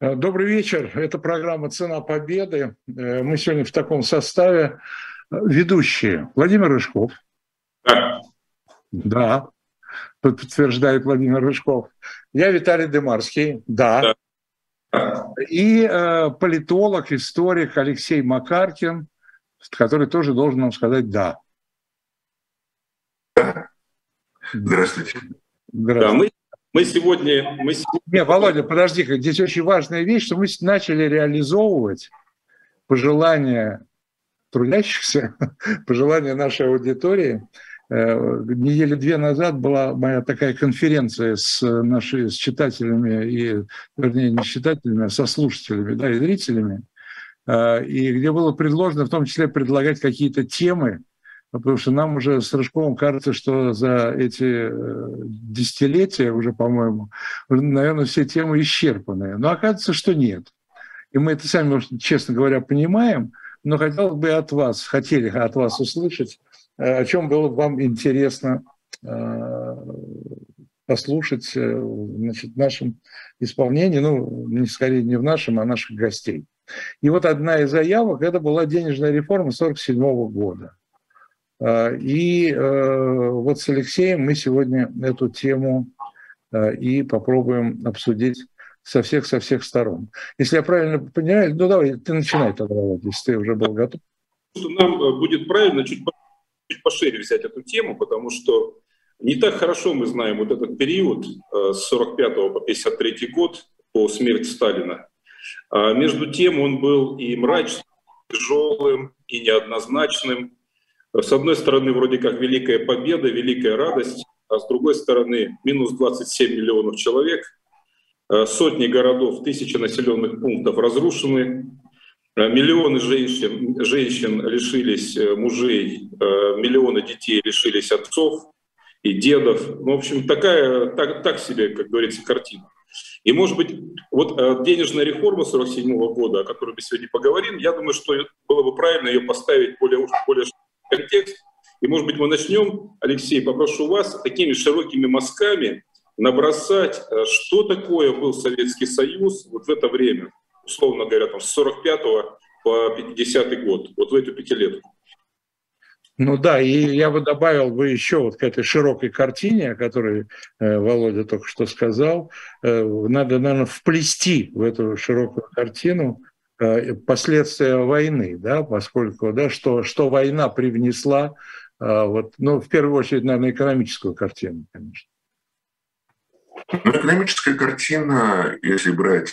Э, добрый вечер. Это программа «Цена победы». Э, мы сегодня в таком составе. Ведущие Владимир Рыжков. Да. Да, подтверждает Владимир Рыжков. Я Виталий Демарский. Да. да. И э, политолог, историк Алексей Макаркин, который тоже должен нам сказать «да». Здравствуйте. Здравствуйте. Да, мы мы сегодня... Мы сегодня... Не, Володя, подожди, здесь очень важная вещь, что мы начали реализовывать пожелания трудящихся, пожелания нашей аудитории. Э, недели две назад была моя такая конференция с нашими с читателями и, вернее, не с читателями, а со слушателями, да, и зрителями, э, и где было предложено в том числе предлагать какие-то темы, потому что нам уже с Рыжковым кажется, что за эти э, десятилетия уже, по-моему, наверное, все темы исчерпаны. Но оказывается, что нет. И мы это сами, честно говоря, понимаем, но хотелось бы от вас, хотели от вас услышать, э, о чем было бы вам интересно э, послушать значит, в нашем исполнении, ну, не скорее не в нашем, а наших гостей. И вот одна из заявок, это была денежная реформа 1947 года. А, и э, вот с Алексеем мы сегодня эту тему э, и попробуем обсудить со всех со всех сторон. Если я правильно понимаю, ну давай, ты начинай тогда, если ты уже был готов. Нам э, будет правильно чуть пошире взять эту тему, потому что не так хорошо мы знаем вот этот период с 45 по 53 год по смерти Сталина. А между тем он был и мрачным, и тяжелым, и неоднозначным, с одной стороны, вроде как великая победа, великая радость, а с другой стороны, минус 27 миллионов человек, э, сотни городов, тысячи населенных пунктов разрушены, э, миллионы женщин, женщин лишились э, мужей, миллионы детей лишились отцов и дедов. Ну, в общем, такая, так, так себе, как говорится, картина. И, может быть, вот денежная реформа 47 года, о которой мы сегодня поговорим, я думаю, что было бы правильно ее поставить более, более контекст. И, может быть, мы начнем, Алексей, попрошу вас такими широкими мазками набросать, э, что такое был Советский Союз вот в это время, условно говоря, там, с 45 по 50 год, вот в эту пятилетку. Ну да, и я бы добавил бы еще вот к этой широкой картине, о которой э, Володя только что сказал, э, надо, наверное, вплести в эту широкую картину последствия войны, да, поскольку, да, что, что война привнесла, э, вот, ну, в первую очередь, наверное, экономическую картину, конечно. Ну, экономическая картина, если брать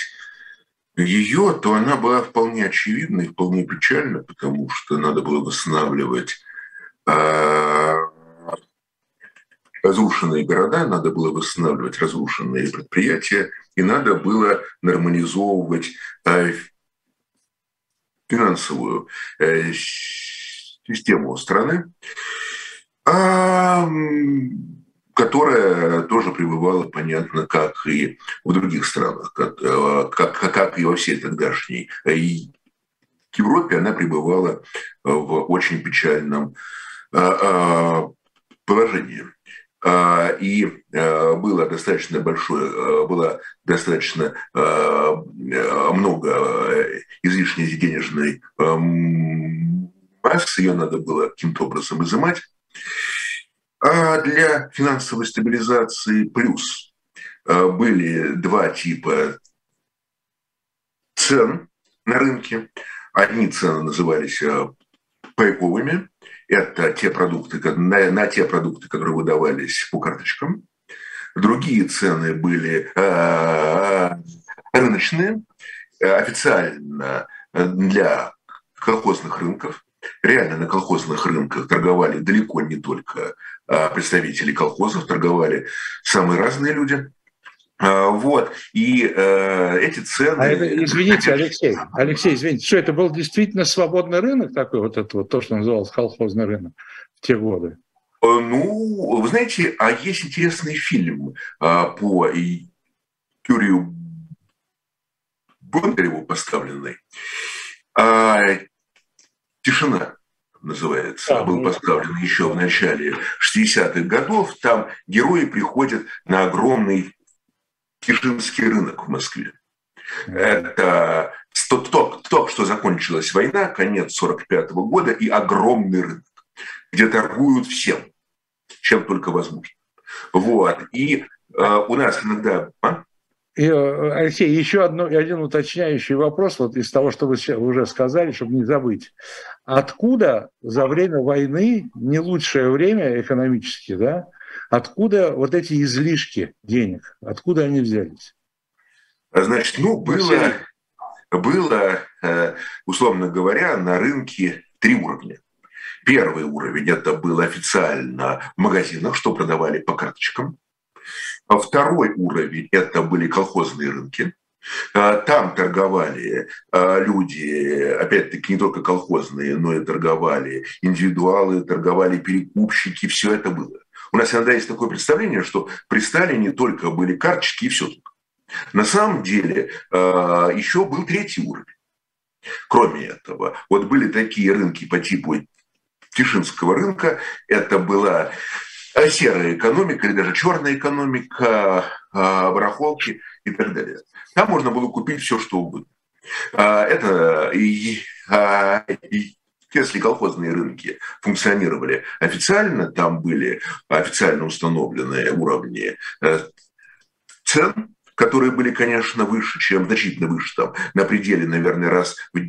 ее, то она была вполне очевидна и вполне печальна, потому что надо было восстанавливать э, разрушенные города, надо было восстанавливать разрушенные предприятия, и надо было нормализовывать финансовую э, систему страны, а, которая тоже пребывала, понятно, как и в других странах, как, э, как, как и во всей тогдашней э, Европе, она пребывала в очень печальном положении. А, и а, было достаточно большое, а, было достаточно много излишней денежной массы, ее надо было каким-то образом изымать. А для финансовой стабилизации плюс были два типа цен на рынке. Одни цены назывались пайковыми, это те продукты, на, на те продукты, которые выдавались по карточкам. Другие цены были э, рыночные, официально для колхозных рынков. Реально на колхозных рынках торговали далеко не только представители колхозов, торговали самые разные люди. А, вот, и э, эти цены... А это, извините, Алексей, Алексей, извините, что это был действительно свободный рынок такой, вот это вот, то, что называлось колхозный рынок в те годы? Э, ну, вы знаете, а есть интересный фильм а, по Юрию Бондареву поставленный. А, «Тишина» называется, да, был ну, поставлен еще в начале 60-х годов. Там герои приходят на огромный Кишинский рынок в Москве. Это только, только что закончилась война, конец 45 года и огромный рынок, где торгуют всем, чем только возможно. Вот. И э, у нас иногда... А? И, э, Алексей, еще одно, один уточняющий вопрос вот из того, что вы уже сказали, чтобы не забыть. Откуда за время войны, не лучшее время экономически, да, откуда вот эти излишки денег, откуда они взялись? Значит, ну, было, было, э, условно говоря, на рынке три уровня. Первый уровень – это был официально в магазинах, что продавали по карточкам. А второй уровень – это были колхозные рынки. А, там торговали а, люди, опять-таки, не только колхозные, но и торговали индивидуалы, торговали перекупщики, все это было. У нас иногда есть такое представление, что при Сталине только были карточки и все. На самом деле еще был третий уровень. Кроме этого, вот были такие рынки по типу Тишинского рынка. Это была э, серая экономика или даже черная экономика, э, барахолки и так далее. Там можно было купить все, что угодно. Это и, и если колхозные рынки функционировали официально, там были официально установленные уровни э, цен, которые были, конечно, выше, чем значительно выше, там, на пределе, наверное, раз в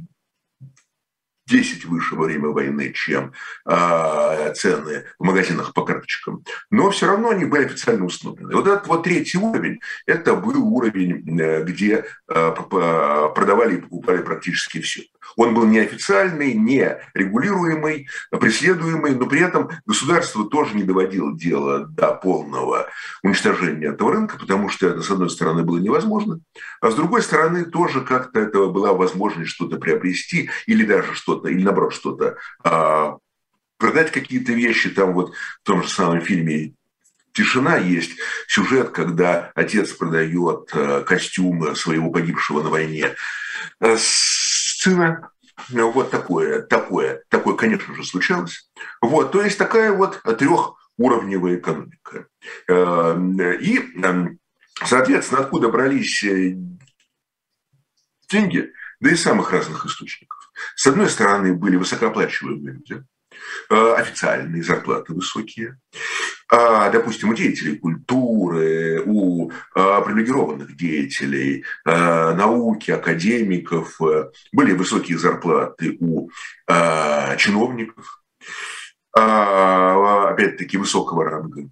10 выше во время войны, чем э, цены в магазинах по карточкам. Но все равно они были официально установлены. Вот этот вот третий уровень, это был уровень, э, где э, продавали и покупали практически все. Он был неофициальный, не регулируемый, преследуемый, но при этом государство тоже не доводило дело до полного уничтожения этого рынка, потому что это, с одной стороны, было невозможно, а с другой стороны, тоже как-то это была возможность что-то приобрести или даже что-то, или наоборот что-то а, продать какие-то вещи. Там вот в том же самом фильме «Тишина» есть сюжет, когда отец продает э, костюмы своего погибшего на войне э, сына. Вот такое, такое, такое, конечно же, случалось. Вот, то есть такая вот трехуровневая экономика. Эм, и, эм, соответственно, откуда брались э, деньги, да и самых разных источников. С одной стороны, были высокооплачиваемые люди, э, официальные зарплаты высокие. А, допустим, у деятелей культуры, у а, привилегированных деятелей а, науки, академиков были высокие зарплаты у чиновников, опять-таки, высокого ранга.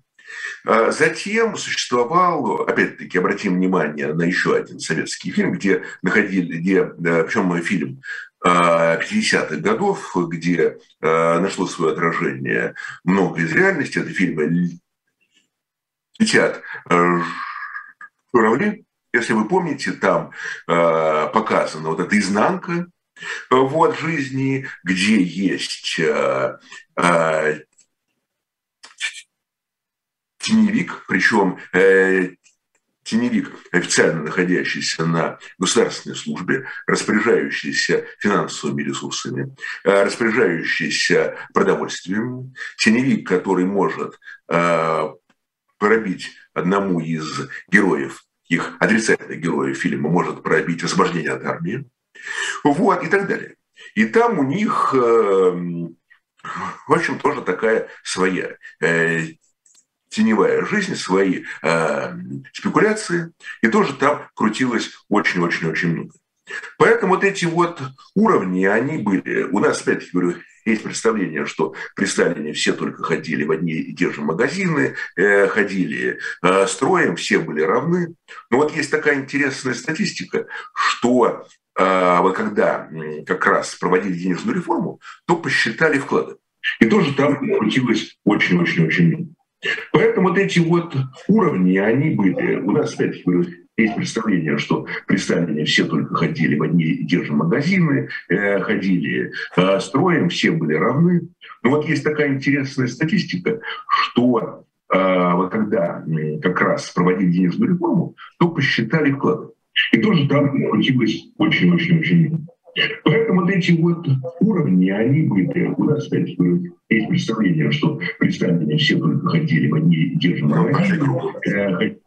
Затем существовал, опять-таки, обратим внимание на еще один советский фильм, где находили, где, причем фильм 50-х годов, где э, нашло свое отражение много из реальности. Это фильмы «Летят э, журавли». Если вы помните, там э, показана вот эта изнанка вот, жизни, где есть теневик, причем теневик, официально находящийся на государственной службе, распоряжающийся финансовыми ресурсами, э, распоряжающийся продовольствием, теневик, который может э, пробить одному из героев, их отрицательных героев фильма, может пробить освобождение от армии, вот, и так далее. И там у них, э, в общем, тоже такая своя теневая жизнь, свои э, спекуляции, и тоже там крутилось очень-очень-очень много. Поэтому вот эти вот уровни, они были. У нас, опять-таки говорю, есть представление, что при Сталине все только ходили в одни и те же магазины, э, ходили э, строем, все были равны. Но вот есть такая интересная статистика, что э, вот когда как раз проводили денежную реформу, то посчитали вклады. И тоже там крутилось очень-очень-очень много. Поэтому вот эти вот уровни, они были. У нас, опять есть представление, что при Сталине все только ходили в одни и те же магазины, э, ходили э, строем, все были равны. Но вот есть такая интересная статистика, что э, вот когда как раз проводили денежную реформу, то посчитали вклады. И тоже там получилось очень-очень-очень Поэтому вот эти вот уровни, они были. У нас, опять есть представление, что представители все только хотели в одни и те же магазины.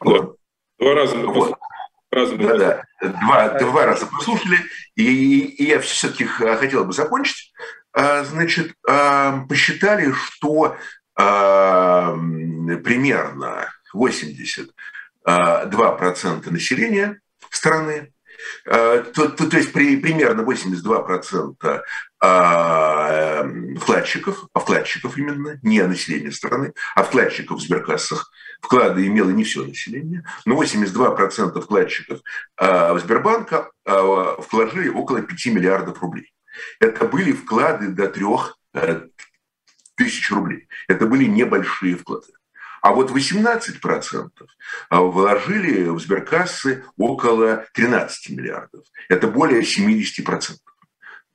Вот. Два раза мы вот. Раза да, да. Два, два раза послушали, и, и я все-таки хотел бы закончить. А, значит, а, посчитали, что а, примерно 82% населения страны то, то, то есть при, примерно 82% вкладчиков, а вкладчиков именно, не населения страны, а вкладчиков в сберкассах вклады имело не все население, но 82% вкладчиков в Сбербанка вложили около 5 миллиардов рублей. Это были вклады до 3 э, тысяч рублей. Это были небольшие вклады. А вот 18% вложили в сберкассы около 13 миллиардов. Это более 70%.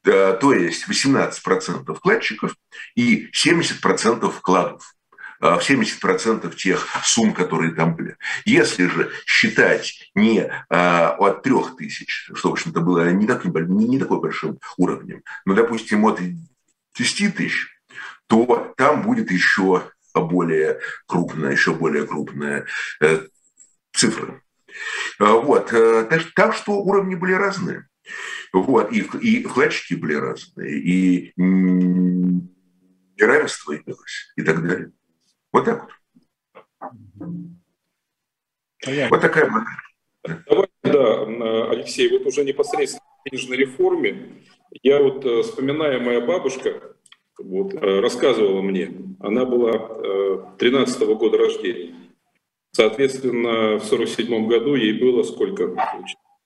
То есть 18% вкладчиков и 70% вкладов в 70% тех сумм, которые там были. Если же считать не от 3 тысяч, что, в общем-то, было не, так, не такой большим уровнем, но, допустим, от 10 тысяч, то там будет еще более крупная, еще более крупная э, цифра. Вот. Э, так, так что уровни были разные. Вот. И, и вкладчики были разные, и неравенство имелось, и так далее. Вот так вот. Понятно. Вот такая модель. Давайте, да, Алексей, вот уже непосредственно в денежной реформе, я вот э, вспоминаю, моя бабушка вот, э, рассказывала мне, она была 13 -го года рождения. Соответственно, в 47 году ей было сколько?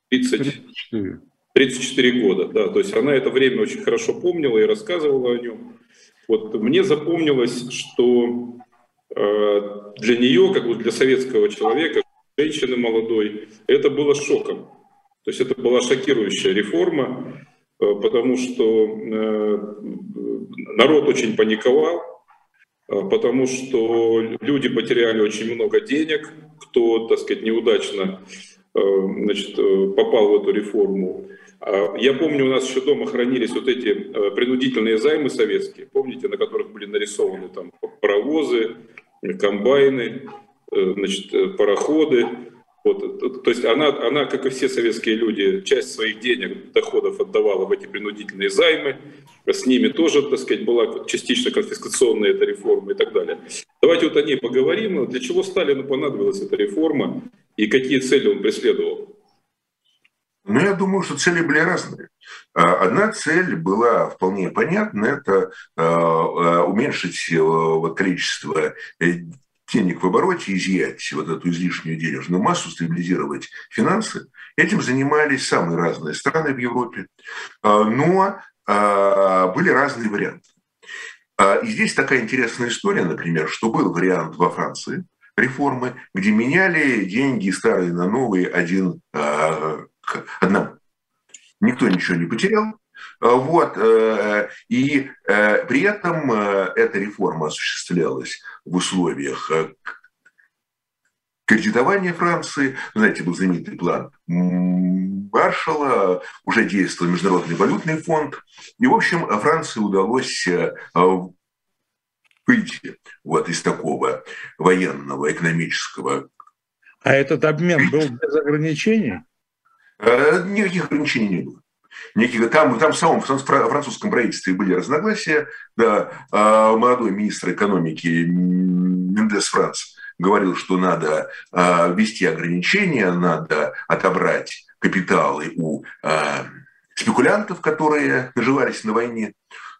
30, 34. 34 года, да. То есть она это время очень хорошо помнила и рассказывала о нем. Вот мне запомнилось, что Э, для нее, как бы для советского человека, женщины молодой, это было шоком. То есть это была шокирующая реформа, э, потому что э, народ очень паниковал, потому что люди потеряли очень много денег, кто, так сказать, неудачно значит, попал в эту реформу. А я помню, у нас еще дома хранились вот эти принудительные займы советские, помните, на которых были нарисованы там паровозы, комбайны, э, значит, э, пароходы. Вот. То есть она, она, как и все советские люди, часть своих денег, доходов отдавала в эти принудительные займы. С ними тоже, так сказать, была частично конфискационная эта реформа и так далее. Давайте вот о ней поговорим. Для чего Сталину понадобилась эта реформа и какие цели он преследовал? Ну, я думаю, что цели были разные. А, одна цель была вполне понятна, это а, а, уменьшить э, количество э, денег в обороте, изъять вот эту излишнюю денежную массу, стабилизировать финансы. Этим занимались самые разные страны в Европе. Но были разные варианты. И здесь такая интересная история, например, что был вариант во Франции реформы, где меняли деньги старые на новые один к одному никто ничего не потерял. А, вот. Э, и э, при этом э, эта реформа осуществлялась в условиях кредитования Франции. Знаете, был знаменитый план Маршала, уже действовал Международный валютный фонд. И, в общем, Франции удалось выйти вот из такого военного, экономического. А этот обмен был без ограничений? Никаких ограничений не было. Никаких, там, там в самом французском правительстве были разногласия. Да, а молодой министр экономики Мендес Франц говорил, что надо а, ввести ограничения, надо отобрать капиталы у а, спекулянтов, которые наживались на войне.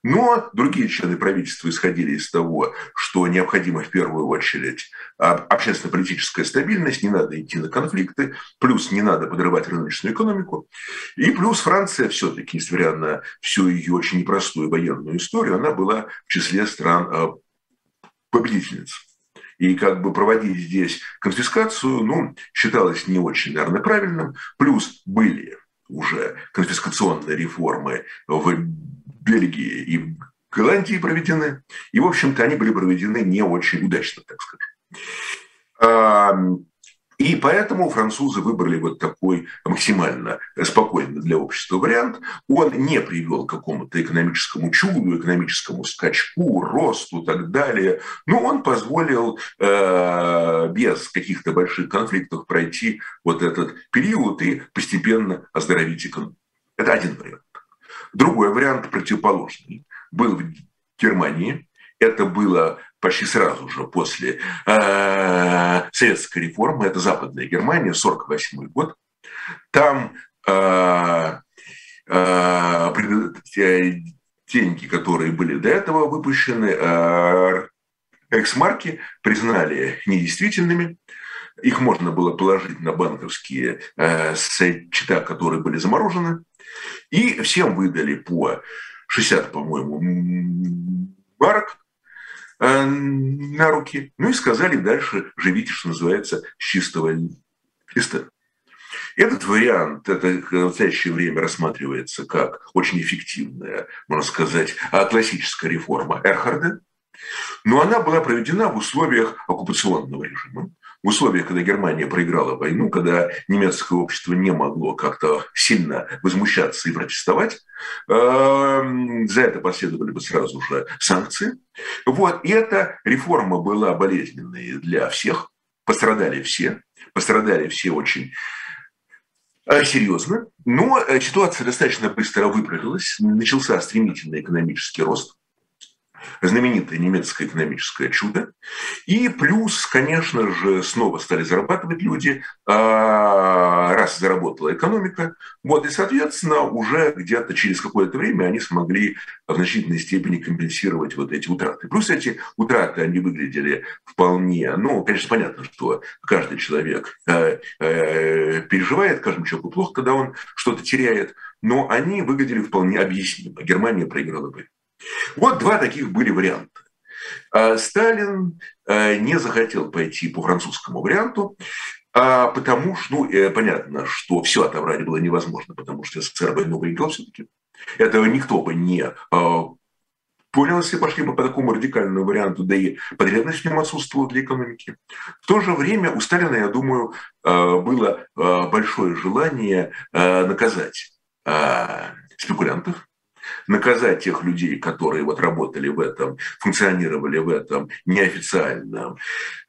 Но другие члены правительства исходили из того, что необходимо в первую очередь общественно-политическая стабильность, не надо идти на конфликты, плюс не надо подрывать рыночную экономику, и плюс Франция все-таки, несмотря на всю ее очень непростую военную историю, она была в числе стран а, победительниц. И как бы проводить здесь конфискацию, ну, считалось не очень, наверное, правильным. Плюс были уже конфискационные реформы в Бельгии и в Голландии проведены. И, в общем-то, они были проведены не очень удачно, так скажем. И поэтому французы выбрали вот такой максимально спокойный для общества вариант. Он не привел к какому-то экономическому чуду, экономическому скачку, росту и так далее. Но он позволил э, без каких-то больших конфликтов пройти вот этот период и постепенно оздоровить экономику. Это один вариант. Другой вариант противоположный был в Германии. Это было почти сразу же после э, советской реформы, это Западная Германия, 48 год. Там э, э, деньги, которые были до этого выпущены, э, экс-марки признали недействительными. Их можно было положить на банковские э, счета, которые были заморожены. И всем выдали по 60, по-моему, марок Э, на руки. Ну и сказали дальше, живите, что называется, с чистого листа. Этот вариант, это в настоящее время рассматривается как очень эффективная, можно сказать, классическая реформа Эрхарда, но она была проведена в условиях оккупационного режима в условиях, когда Германия проиграла войну, когда немецкое общество не могло как-то сильно возмущаться и протестовать, эм, за это последовали бы сразу же санкции. Вот. И эта реформа была болезненной для всех, пострадали все, пострадали все очень э, серьезно, но э, ситуация достаточно быстро выправилась, начался стремительный экономический рост, знаменитое немецкое экономическое чудо. И плюс, конечно же, снова стали зарабатывать люди, а, раз заработала экономика. Вот, и, соответственно, уже где-то через какое-то время они смогли в значительной степени компенсировать вот эти утраты. Плюс эти утраты, они выглядели вполне, ну, конечно, понятно, что каждый человек э, э, переживает, каждому человеку плохо, когда он что-то теряет, но они выглядели вполне объяснимо. Германия проиграла бы. Вот два таких были варианта. А Сталин э, не захотел пойти по французскому варианту, а потому что, ну, э, понятно, что все отобрать было невозможно, потому что СССР войну выиграл все-таки. Этого никто бы не а, понял, если пошли бы по такому радикальному варианту, да и потребность в нем отсутствовала для экономики. В то же время у Сталина, я думаю, было большое желание наказать спекулянтов, наказать тех людей, которые вот работали в этом, функционировали в этом неофициальном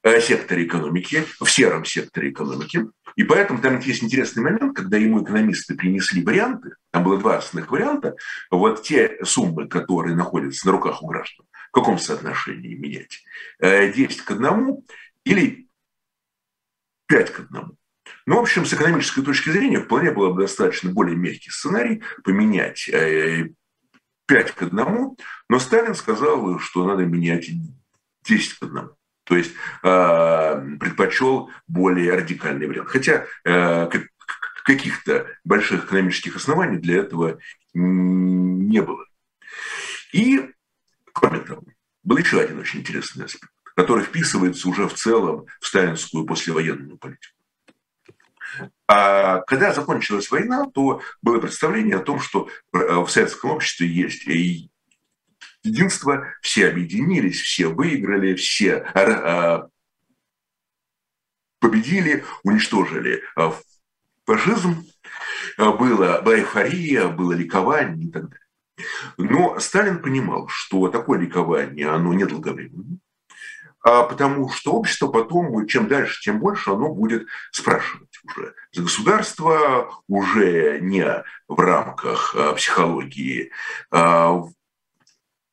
э, секторе экономики, в сером секторе экономики. И поэтому там есть интересный момент, когда ему экономисты принесли варианты, там было два основных варианта, вот те суммы, которые находятся на руках у граждан, в каком соотношении менять? 10 э, к 1 или 5 к 1? Ну, в общем, с экономической точки зрения вполне было бы достаточно более мягкий сценарий поменять э, 5 к 1, но Сталин сказал, что надо менять 10 к 1. То есть э, предпочел более радикальный вариант. Хотя э, каких-то больших экономических оснований для этого не было. И, кроме того, был еще один очень интересный аспект, который вписывается уже в целом в сталинскую послевоенную политику. А когда закончилась война, то было представление о том, что э, в советском обществе есть единство, все объединились, все выиграли, все э, победили, уничтожили э, фашизм, была, была эйфория, было ликование и так далее. Но Сталин понимал, что такое ликование, оно недолговременное, потому что общество потом, чем дальше, тем больше оно будет спрашивать уже за государство, уже не в рамках а, психологии а,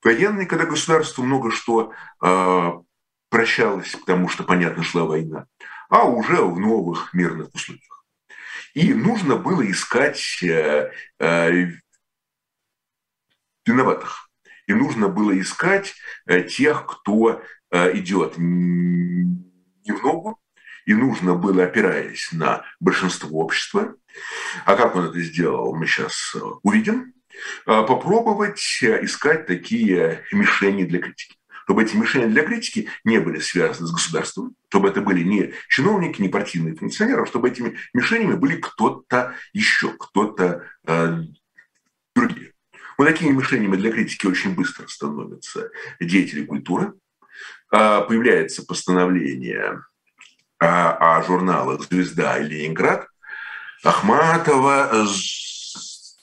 военной, когда государство много что а, прощалось, потому что, понятно, шла война, а уже в новых мирных условиях. И нужно было искать э, э, виноватых. И нужно было искать э, тех, кто идет не в ногу, и нужно было, опираясь на большинство общества, а как он это сделал, мы сейчас э, увидим, э, попробовать искать такие мишени для критики. Чтобы эти мишени для критики не были связаны с государством, чтобы это были не чиновники, не партийные функционеры, а чтобы этими мишенями были кто-то еще, кто-то э, другие. Вот такими мишенями для критики очень быстро становятся деятели культуры, появляется постановление о, журналах «Звезда» и «Ленинград», Ахматова,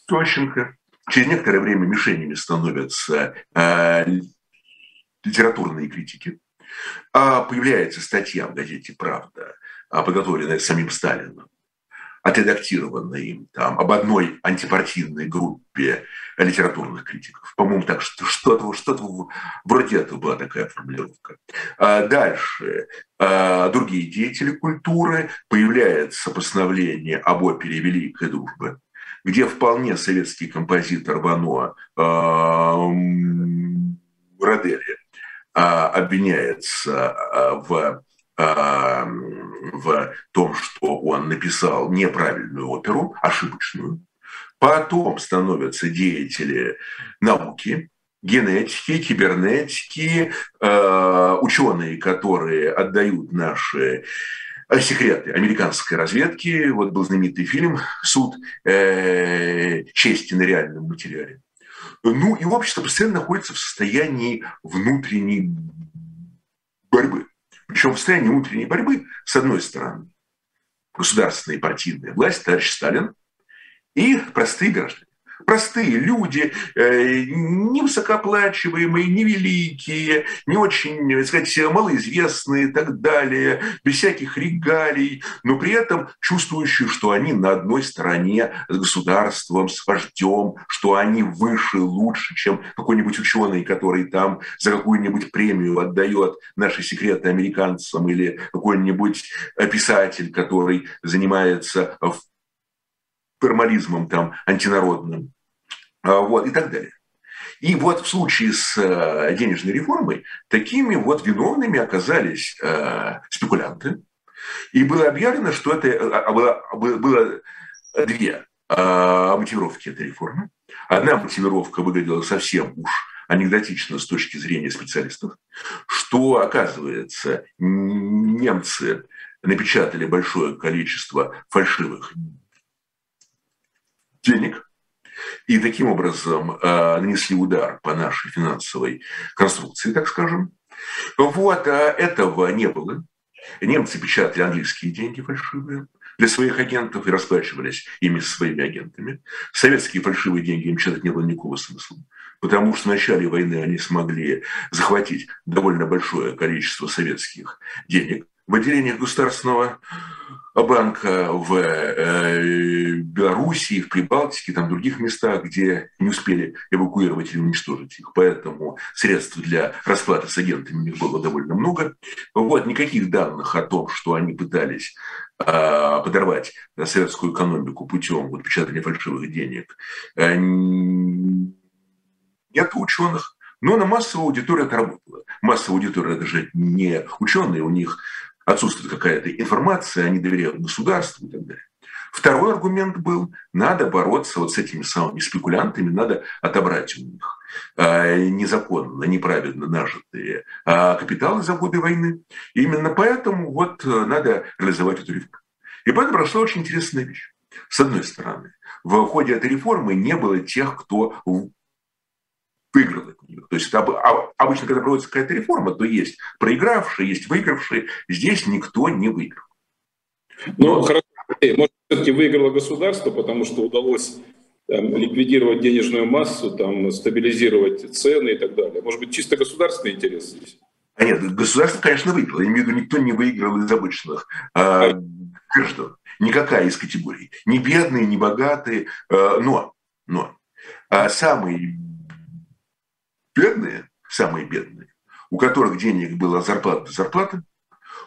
Тощенко через некоторое время мишенями становятся э, литературные критики. А появляется статья в газете «Правда», подготовленная самим Сталином, отредактированная им там об одной антипартийной группе литературных критиков. По-моему, так что что-то что вроде этого была такая формулировка. А дальше а, другие деятели культуры появляется постановление об опере «Великая дружба», где вполне советский композитор Вано э, обвиняется в в том, что он написал неправильную оперу, ошибочную. Потом становятся деятели науки, генетики, кибернетики, э, ученые, которые отдают наши секреты американской разведки. Вот был знаменитый фильм «Суд э, чести на реальном материале». Ну и общество постоянно находится в состоянии внутренней борьбы. Причем в состоянии внутренней борьбы, с одной стороны, государственная и партийная власть, товарищ Сталин, и простые граждане простые люди, э, невысокооплачиваемые, невеликие, не очень, так сказать, малоизвестные и так далее, без всяких регалий, но при этом чувствующие, что они на одной стороне с государством, с вождем, что они выше, лучше, чем какой-нибудь ученый, который там за какую-нибудь премию отдает наши секреты американцам или какой-нибудь писатель, который занимается формализмом там антинародным, а, вот, и так далее. И вот в случае с э, денежной реформой такими вот виновными оказались э, спекулянты. И было объявлено, что это э, а, было, было две мотивировки этой реформы. Одна мотивировка выглядела совсем уж анекдотично с точки зрения специалистов, что, оказывается, немцы напечатали большое количество фальшивых денег, и таким образом э, нанесли удар по нашей финансовой конструкции, так скажем. Вот, а этого не было. Немцы печатали английские деньги фальшивые для своих агентов и расплачивались ими со своими агентами. Советские фальшивые деньги им печатать не было никакого смысла, потому что в начале войны они смогли захватить довольно большое количество советских денег в отделениях государственного банка в э, Белоруссии, в Прибалтике, там других местах, где не успели эвакуировать или уничтожить их. Поэтому средств для расплаты с агентами у них было довольно много. Вот, никаких данных о том, что они пытались э, подорвать советскую экономику путем вот, печатания фальшивых денег, э, нет ученых. Но на массовую аудиторию это работало. Массовая аудитория – это же не ученые, у них отсутствует какая-то информация, они доверяют государству и так далее. Второй аргумент был, надо бороться вот с этими самыми спекулянтами, надо отобрать у них э, незаконно, неправильно нажитые э, капиталы за годы войны. И именно поэтому вот э, надо реализовать эту реформу. И поэтому прошла очень интересная вещь. С одной стороны, в ходе этой реформы не было тех, кто выиграл от нее. То есть а, обычно, когда проводится какая-то реформа, то есть проигравшие, есть выигравшие. Здесь никто не выиграл. Ну, хорошо. Может, все-таки выиграло государство, потому что удалось там, ликвидировать денежную массу, там, стабилизировать цены и так далее. Может быть, чисто государственный интерес здесь? А нет, государство, конечно, выиграло. Я имею в виду, никто не выиграл из обычных а, граждан. Никакая из категорий. Ни бедные, ни богатые. А, но, но а самые бедные, самые бедные, у которых денег было зарплата до зарплаты,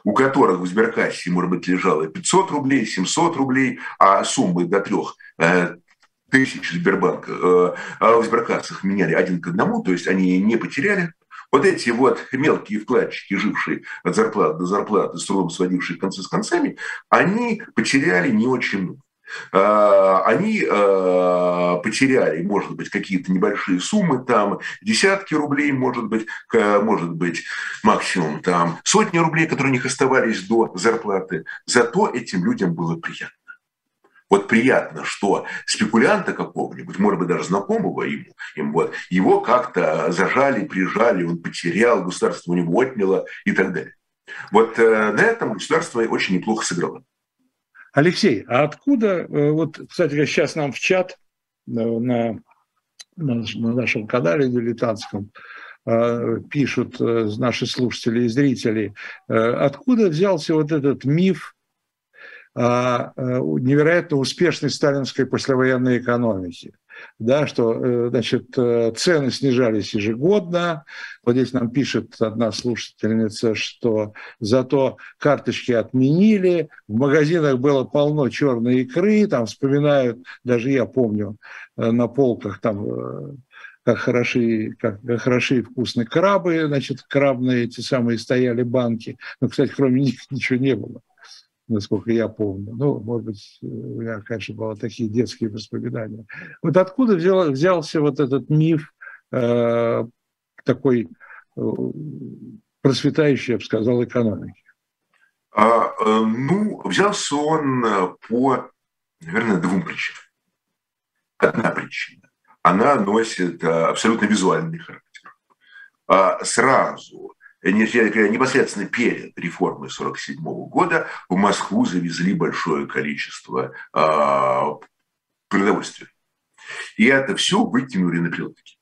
у которых в сберкассе, может быть, лежало 500 рублей, 700 рублей, а суммы до трех э, тысяч Сбербанка, э, а в сберкассах меняли один к одному, то есть они не потеряли. Вот эти вот мелкие вкладчики, жившие от зарплаты до зарплаты, с трудом сводившие концы с концами, они потеряли не очень много. А, они а, потеряли, может быть, какие-то небольшие суммы, там десятки рублей, может быть, может быть, максимум там сотни рублей, которые у них оставались до зарплаты. Зато этим людям было приятно. Вот приятно, что спекулянта какого-нибудь, может быть, даже знакомого ему, им вот, его как-то зажали, прижали, он потерял, государство у него отняло и так далее. Вот на этом государство очень неплохо сыграло. Алексей, а откуда, вот, кстати, сейчас нам в чат на, на нашем канале дилетантском пишут наши слушатели и зрители, откуда взялся вот этот миф о невероятно успешной сталинской послевоенной экономике? Да, что э, значит, э, цены снижались ежегодно. Вот здесь нам пишет одна слушательница, что зато карточки отменили, в магазинах было полно черной икры, там вспоминают, даже я помню, э, на полках там как хороши, как, как хороши и вкусные крабы, значит, крабные эти самые стояли банки. Но, кстати, кроме них ничего не было насколько я помню. Ну, может быть, у меня, конечно, были такие детские воспоминания. Вот откуда взял, взялся вот этот миф э, такой э, процветающей, я бы сказал, экономики? А, э, ну, взялся он э, по, наверное, двум причинам. Одна причина. Она носит э, абсолютно визуальный характер. А сразу непосредственно перед реформой 1947 года в Москву завезли большое количество э, продовольствия. И это все выкинули на прилавки.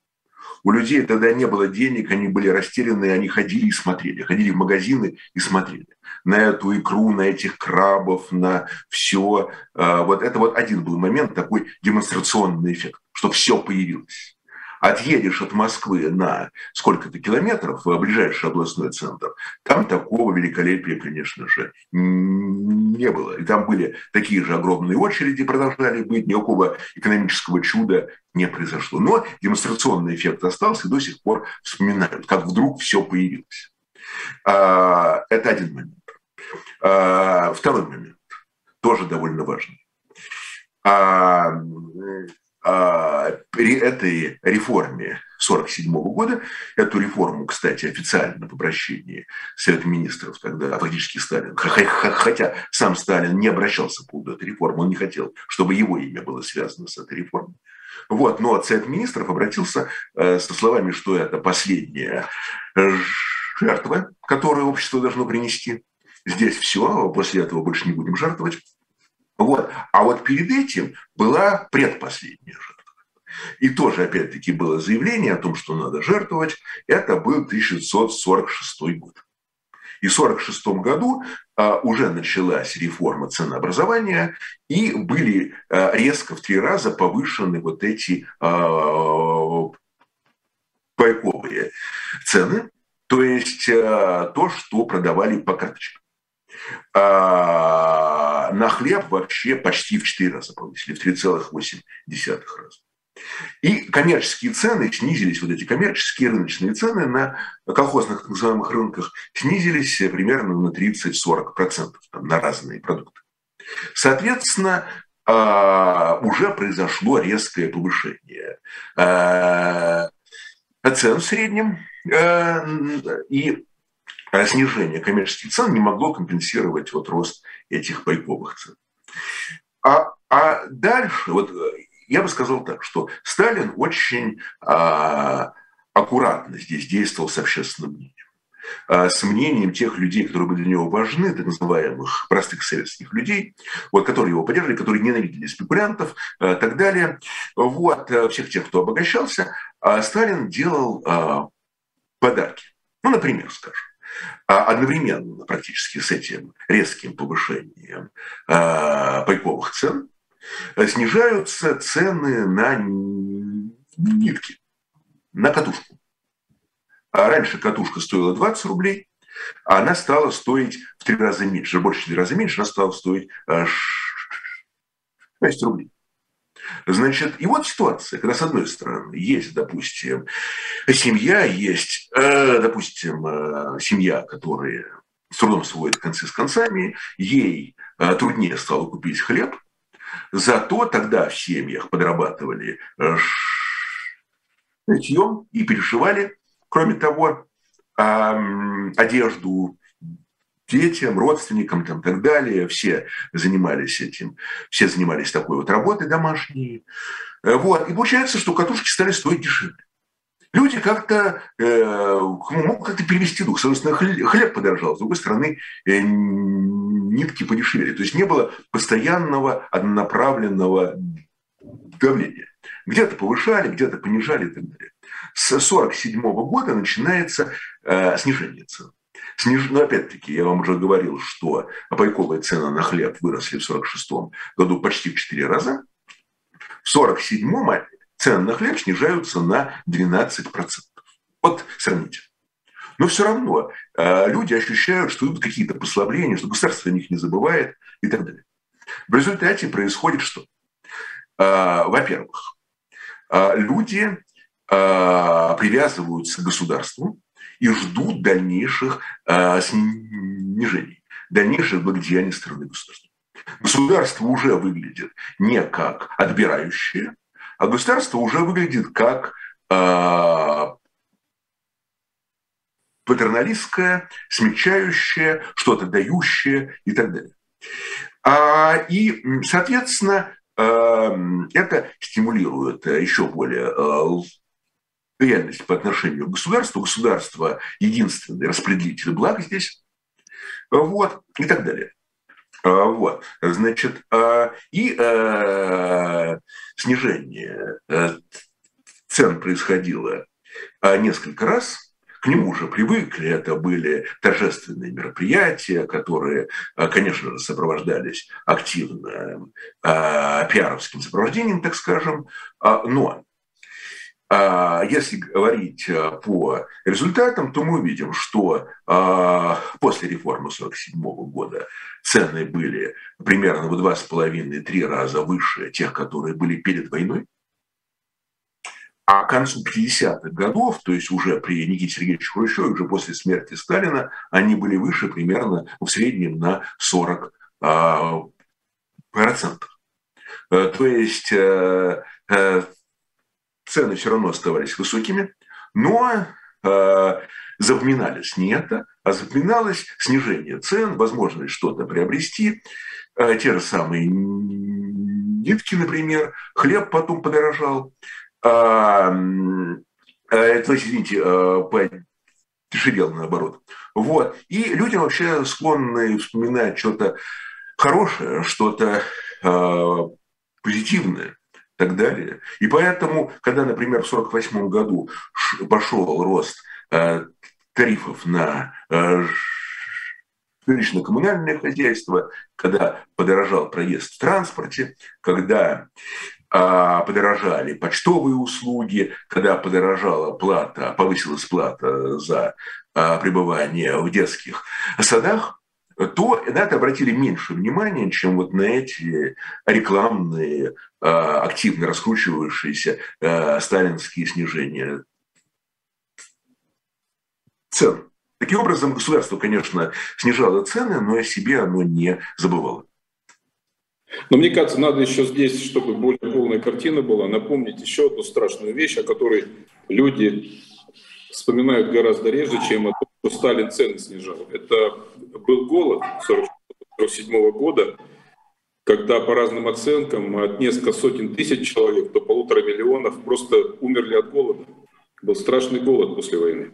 У людей тогда не было денег, они были растеряны, они ходили и смотрели, ходили в магазины и смотрели на эту икру, на этих крабов, на все. А, вот это вот один был момент, такой демонстрационный эффект, что все появилось отъедешь от Москвы на сколько-то километров в ближайший областной центр, там такого великолепия, конечно же, не было. И там были такие же огромные очереди, продолжали быть, никакого экономического чуда не произошло. Но демонстрационный эффект остался, и до сих пор вспоминают, как вдруг все появилось. А, это один момент. А, второй момент, тоже довольно важный. А, а, при этой реформе 1947 года, эту реформу, кстати, официально в обращении Совета Министров тогда, фактически Сталин, хотя сам Сталин не обращался по поводу этой реформы, он не хотел, чтобы его имя было связано с этой реформой. Вот, но Совет Министров обратился э, со словами, что это последняя жертва, которую общество должно принести. Здесь все, после этого больше не будем жертвовать. Вот. А вот перед этим была предпоследняя жертва. И тоже, опять-таки, было заявление о том, что надо жертвовать. Это был 1646 год. И в 1946 году а, уже началась реформа ценообразования, и были а, резко в три раза повышены вот эти а, пайковые цены, то есть то, что продавали по карточкам. А, на хлеб вообще почти в 4 раза повысили, в 3,8 раза. И коммерческие цены снизились, вот эти коммерческие рыночные цены на колхозных так называемых рынках снизились примерно на 30-40% там, на разные продукты. Соответственно, а, уже произошло резкое повышение а, цен в среднем, а, и снижение коммерческих цен не могло компенсировать вот рост этих пайковых цен. А, а дальше, вот я бы сказал так, что Сталин очень а, аккуратно здесь действовал с общественным мнением а, с мнением тех людей, которые были для него важны, так называемых простых советских людей, вот, которые его поддерживали, которые ненавидели спекулянтов и а, так далее. Вот, всех тех, кто обогащался, Сталин делал подарки. Ну, например, скажем, а одновременно практически с этим резким повышением а, пайковых цен снижаются цены на нитки, на катушку. А раньше катушка стоила 20 рублей, а она стала стоить в три раза меньше, больше в три раза меньше, она стала стоить 6 рублей. Значит, и вот ситуация, когда с одной стороны есть, допустим, семья, есть, э, допустим, э, семья, которая с трудом сводит концы с концами, ей э, труднее стало купить хлеб, зато тогда в семьях подрабатывали шитьем и перешивали, кроме того, одежду, детям, родственникам там, и так далее. Все занимались этим, все занимались такой вот работой домашней. Э, вот. И получается, что катушки стали стоить дешевле. люди как-то э, могут как-то перевести дух. С одной стороны, хлеб подорожал, с другой стороны, э, нитки подешевели. То есть не было постоянного однонаправленного давления. Где-то повышали, где-то понижали и так далее. С 1947 года начинается э, снижение цен. Сниж... Но опять-таки, я вам уже говорил, что пайковые цены на хлеб выросли в 1946 году почти в 4 раза. В 1947 цены на хлеб снижаются на 12%. Вот сравните. Но все равно э, люди ощущают, что идут какие-то послабления, что государство о них не забывает и так далее. В результате происходит что? Э, во-первых, э, люди привязываются к государству и ждут дальнейших снижений, дальнейших благодеяний стороны государства. Государство уже выглядит не как отбирающее, а государство уже выглядит как э, патерналистское, смягчающее, что-то дающее и так далее. А, и, соответственно, э, это стимулирует еще более э, реальность по отношению к государству. Государство единственный распределитель благ здесь. Вот, и так далее. А, вот, значит, а, и э, снижение э, цен происходило а, несколько раз, к нему уже привыкли, это были торжественные мероприятия, которые, конечно же, сопровождались активно пиаровским сопровождением, так скажем, но если говорить э, по результатам, то мы увидим, что а, после реформы 1947 года цены были примерно в два с половиной-три раза выше тех, которые были перед войной. А к концу 50-х годов, то есть уже при Никите Сергеевиче Хрущеве, уже после смерти Сталина, они были выше примерно в среднем на 40 а, процентов. Э, то есть э, цены все равно оставались высокими, но э, запоминались не это, а запоминалось снижение цен, возможность что-то приобрести, э, те же самые нитки, например, хлеб потом подорожал, э, э, есть, извините, э, наоборот. Вот. И люди вообще склонны вспоминать что-то хорошее, что-то э, позитивное так далее. И поэтому, когда, например, в 1948 году пошел рост э, тарифов на э, жилищно-коммунальное хозяйство, когда подорожал проезд в транспорте, когда а, подорожали почтовые услуги, когда подорожала плата, повысилась плата за а, пребывание в детских садах, то на это обратили меньше внимания, чем вот на эти рекламные, а, активно раскручивающиеся а, сталинские снижения цен. Таким образом, государство, конечно, снижало цены, но о себе оно не забывало. Но мне кажется, надо еще здесь, чтобы более полная картина была, напомнить еще одну страшную вещь, о которой люди вспоминают гораздо реже, чем о том, что Сталин цены снижал. Это был голод 1947 года, когда по разным оценкам от несколько сотен тысяч человек до полутора миллионов просто умерли от голода. Был страшный голод после войны.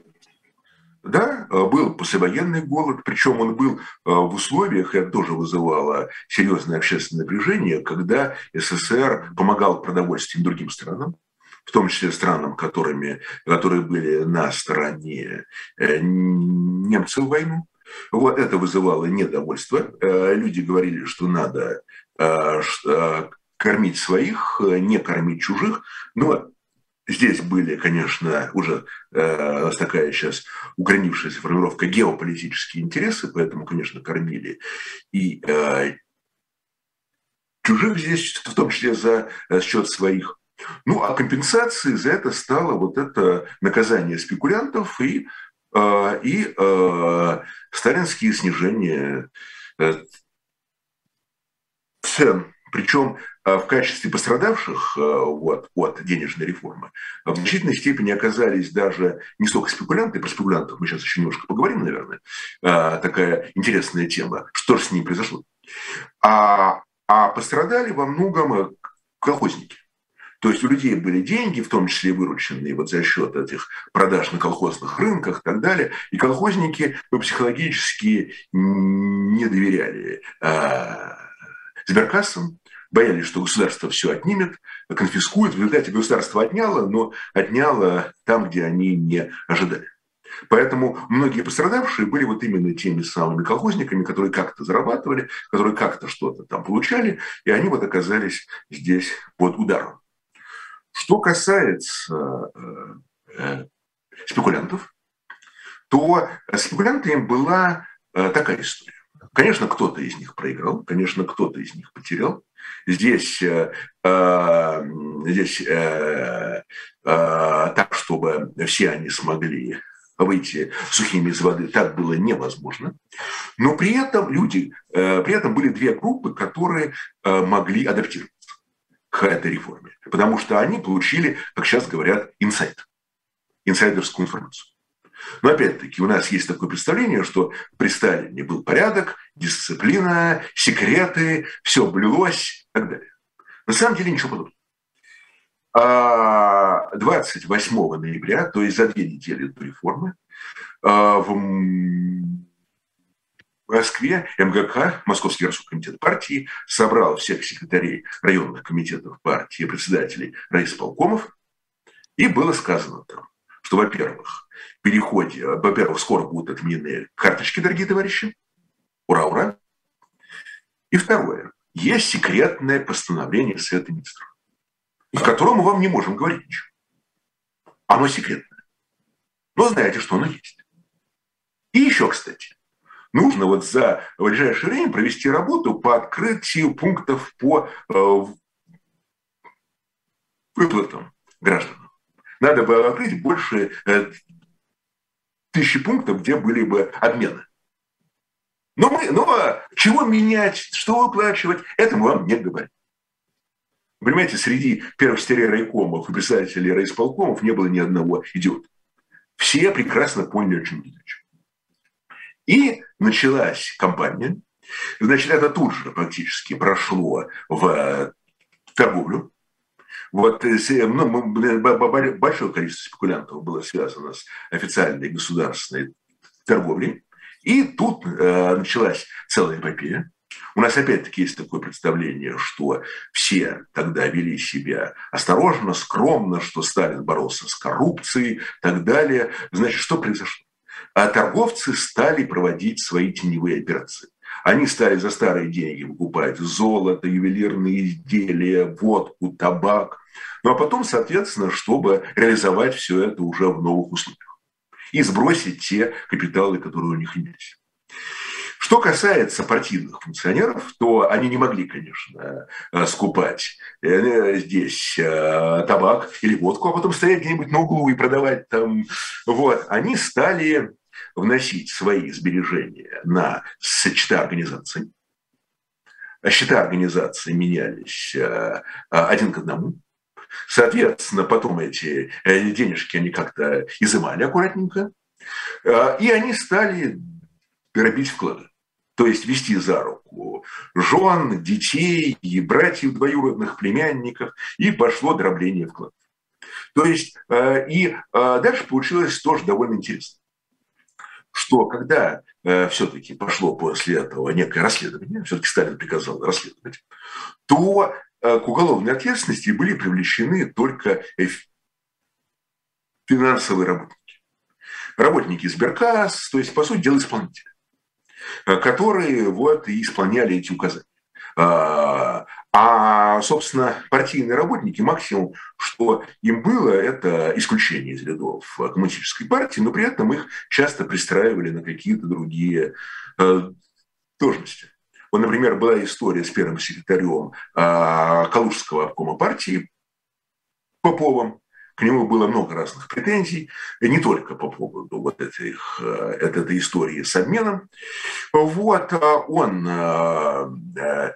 Да, был послевоенный голод, причем он был э, в условиях, это тоже вызывало серьезное общественное напряжение, когда СССР помогал продовольствием другим странам, в том числе странам, которыми, которые были на стороне э, немцев в войну. Вот это вызывало недовольство. Э, люди говорили, что надо э, кормить своих, не кормить чужих. Но здесь были, конечно, уже такая сейчас укоренившаяся формировка геополитические интересы, поэтому, конечно, кормили и чужих здесь, в том числе за счет своих. Ну, а компенсацией за это стало вот это наказание спекулянтов и, э, и э, сталинские снижения э, цен. Причем в качестве пострадавших вот, от денежной реформы в значительной степени оказались даже не столько спекулянты, про спекулянтов мы сейчас еще немножко поговорим, наверное, такая интересная тема, что же с ним произошло, а, а пострадали во многом колхозники То есть у людей были деньги, в том числе вырученные вот за счет этих продаж на колхозных рынках и так далее. И колхозники психологически не доверяли а, сберкассам, боялись, что государство все отнимет, конфискует. В результате государство отняло, но отняло там, где они не ожидали. Поэтому многие пострадавшие были вот именно теми самыми колхозниками, которые как-то зарабатывали, которые как-то что-то там получали, и они вот оказались здесь под ударом. Что касается э, э, спекулянтов, то спекулянтами была э, такая история. Конечно, кто-то из них проиграл, конечно, кто-то из них потерял. Здесь, э, здесь э, э, так, чтобы все они смогли выйти сухими из воды, так было невозможно. Но при этом люди, э, при этом были две группы, которые э, могли адаптироваться к этой реформе. Потому что они получили, как сейчас говорят, инсайт, инсайдерскую информацию. Но опять-таки у нас есть такое представление, что при Сталине был порядок, дисциплина, секреты, все блюлось и так далее. На самом деле ничего подобного. 28 а ноября, то есть за две недели до реформы, а, в Москве МГК, Московский городской комитет партии, собрал всех секретарей районных комитетов партии, председателей райисполкомов, и было сказано там, что, во-первых, переходе, во-первых, скоро будут отменены карточки, дорогие товарищи, ура, ура, и второе, есть секретное постановление Совета Министров в котором мы вам не можем говорить ничего. Оно секретное. Но знаете, что оно есть. И еще, кстати, нужно вот за ближайшее время провести работу по открытию пунктов по э, выплатам гражданам. Надо бы открыть больше э, тысячи пунктов, где были бы обмены. Но мы, но чего менять, что выплачивать, это мы вам не говорим. Понимаете, среди первых четырех райкомов и представителей райисполкомов не было ни одного идиота. Все прекрасно поняли, о чем речь. И началась кампания. Значит, это тут же практически прошло в торговлю. Вот э, ну, большое количество спекулянтов было связано с официальной государственной торговлей. И тут э, началась целая эпопея. У нас опять-таки есть такое представление, что все тогда вели себя осторожно, скромно, что Сталин боролся с коррупцией и так далее. Значит, что произошло? А торговцы стали проводить свои теневые операции. Они стали за старые деньги покупать золото, ювелирные изделия, водку, табак. Ну а потом, соответственно, чтобы реализовать все это уже в новых условиях и сбросить те капиталы, которые у них имелись. Что касается партийных функционеров, то они не могли, конечно, э, скупать э, здесь э, табак или водку, а потом стоять где-нибудь на углу и продавать там. Вот. Они стали вносить свои сбережения на счета организаций. Счета организации менялись один к одному. Соответственно, потом эти денежки они как-то изымали аккуратненько. И они стали грабить вклады то есть вести за руку жен, детей и братьев двоюродных племянников, и пошло дробление вкладов. То есть, э, и э, дальше получилось тоже довольно интересно, что когда э, все-таки пошло после этого некое расследование, все-таки Сталин приказал расследовать, то к уголовной ответственности были привлечены только финансовые работники. Работники Сберкасс, то есть, по сути дела, исполнители. Э, которые вот и исполняли эти указания. А, а, собственно, партийные работники, максимум, что им было, это исключение из рядов коммунистической партии, но при этом их часто пристраивали на какие-то другие э, должности. Вот, например, была история с первым секретарем э, Калужского обкома партии Поповым, к нему было много разных претензий, не только по поводу вот этих, э, этой истории с обменом. Вот э, он э,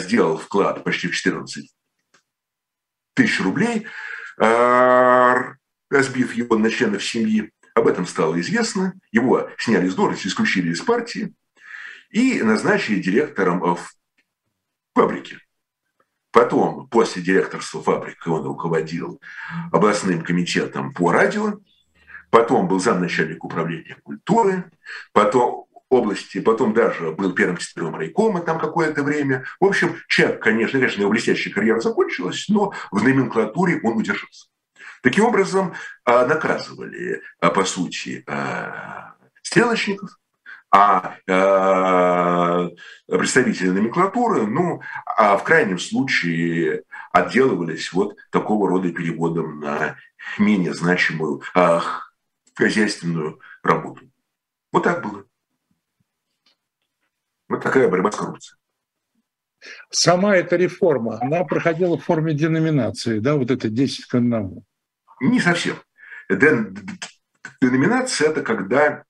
сделал вклад почти в 14 тысяч рублей, разбив его на членов семьи. Об этом стало известно. Его сняли с должности, исключили из партии и назначили директором фабрики. Потом, после директорства фабрики, он руководил областным комитетом по радио. Потом был замначальник управления культуры. Потом области, потом даже был первым секретарем райкома там какое-то время. В общем, человек, конечно, конечно, его блестящая карьера закончилась, но в номенклатуре он удержался. Таким образом, а, наказывали, а, по сути, а, стрелочников, а представители номенклатуры, ну, а в крайнем случае отделывались вот такого рода переводом на менее значимую хозяйственную работу. Вот так было. Вот такая борьба с коррупцией. Сама эта реформа, она проходила в форме деноминации, да, вот это 10 к 1. Не совсем. Деноминация – это когда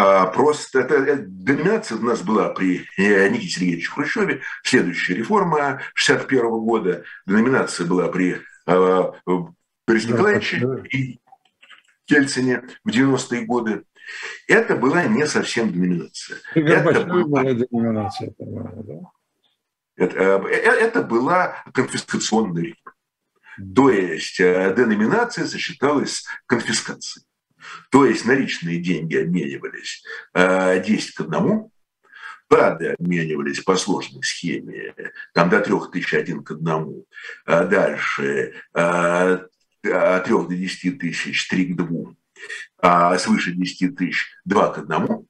а, просто это, это, деноминация у нас была при э, Никите Сергеевиче Хрущеве, следующая реформа 61 -го года, деноминация была при а, Борисе да, Николаевиче и Ельцине в 90-е годы. Это была не совсем деноминация. Это была да? Это, э, э, это была конфискационная реформа. То есть э, деноминация сочеталась с конфискацией. То есть наличные деньги обменивались 10 к 1, БАДы обменивались по сложной схеме, там до 3 тысяч один к одному. Дальше от 3 до 10 тысяч 3 к 2 а, свыше 10 тысяч 2 к 1.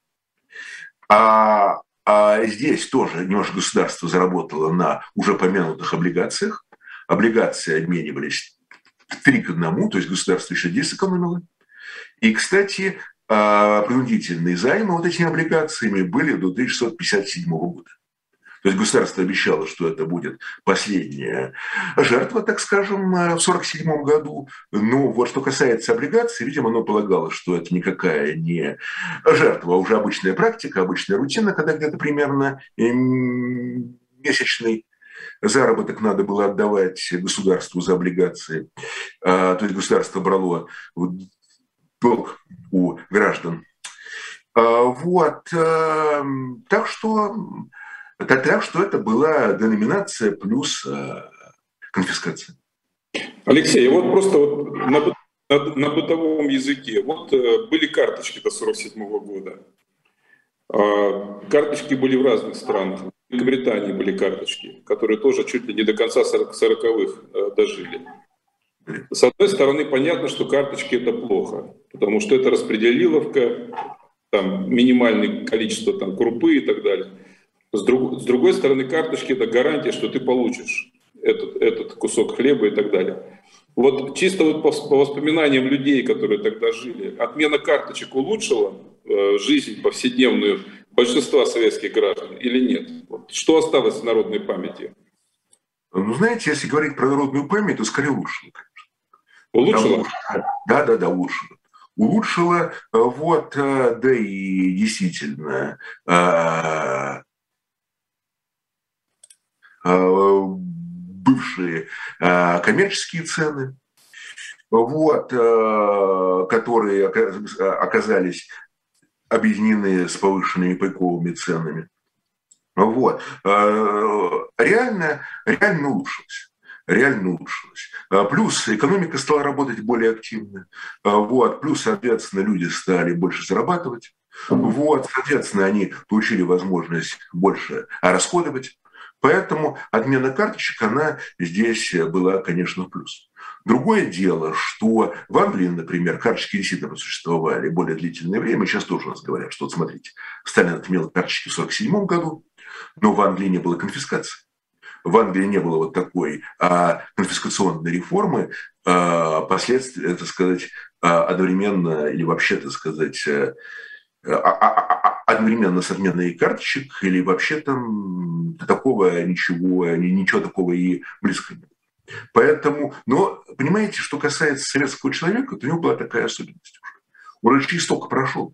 А, а здесь тоже немножко государство заработало на уже помянутых облигациях. Облигации обменивались 3 к 1, то есть государство еще здесь сэкономило. И, кстати, а, принудительные займы вот этими облигациями были до 1657 года. То есть государство обещало, что это будет последняя жертва, так скажем, в 1947 году. Но вот что касается облигаций, видимо, оно полагало, что это никакая не жертва, а уже обычная практика, обычная рутина, когда где-то примерно месячный заработок надо было отдавать государству за облигации. А, то есть государство брало у граждан. А, вот. Э, так что так, так что это была деноминация плюс э, конфискация. Алексей, вот просто вот на, на, на бытовом языке. Вот э, были карточки до 47 года. Э, карточки были в разных странах. В Великобритании были карточки, которые тоже чуть ли не до конца 40-х э, дожили. С одной стороны, понятно, что карточки это плохо, потому что это распределиловка, там минимальное количество там, крупы и так далее. С, друг, с другой стороны, карточки – это гарантия, что ты получишь этот, этот кусок хлеба и так далее. Вот чисто вот по, по воспоминаниям людей, которые тогда жили, отмена карточек улучшила э, жизнь повседневную большинства советских граждан или нет? Вот, что осталось в народной памяти? Ну, знаете, если говорить про народную память, то скорее улучшила, Улучшила? Да, да, да, улучшила. Улучшила, э, вот, э, да и действительно, э, бывшие коммерческие цены, вот, которые оказались объединены с повышенными пайковыми ценами. Вот. Реально, реально улучшилось. Реально улучшилось. Плюс экономика стала работать более активно. Вот. Плюс, соответственно, люди стали больше зарабатывать. Вот. Соответственно, они получили возможность больше расходовать. Поэтому отмена карточек, она здесь была, конечно, плюс. Другое дело, что в Англии, например, карточки действительно существовали более длительное время. Сейчас тоже у нас говорят, что вот смотрите, Сталин отменил карточки в 1947 году, но в Англии не было конфискации. В Англии не было вот такой а, конфискационной реформы, а, последствия, это сказать, а, одновременно или вообще, так сказать, а, а, а, одновременно с отменой карточек или вообще там такого ничего, ничего такого и близко нет. Поэтому, но понимаете, что касается советского человека, то у него была такая особенность уже. Он через столько прошел.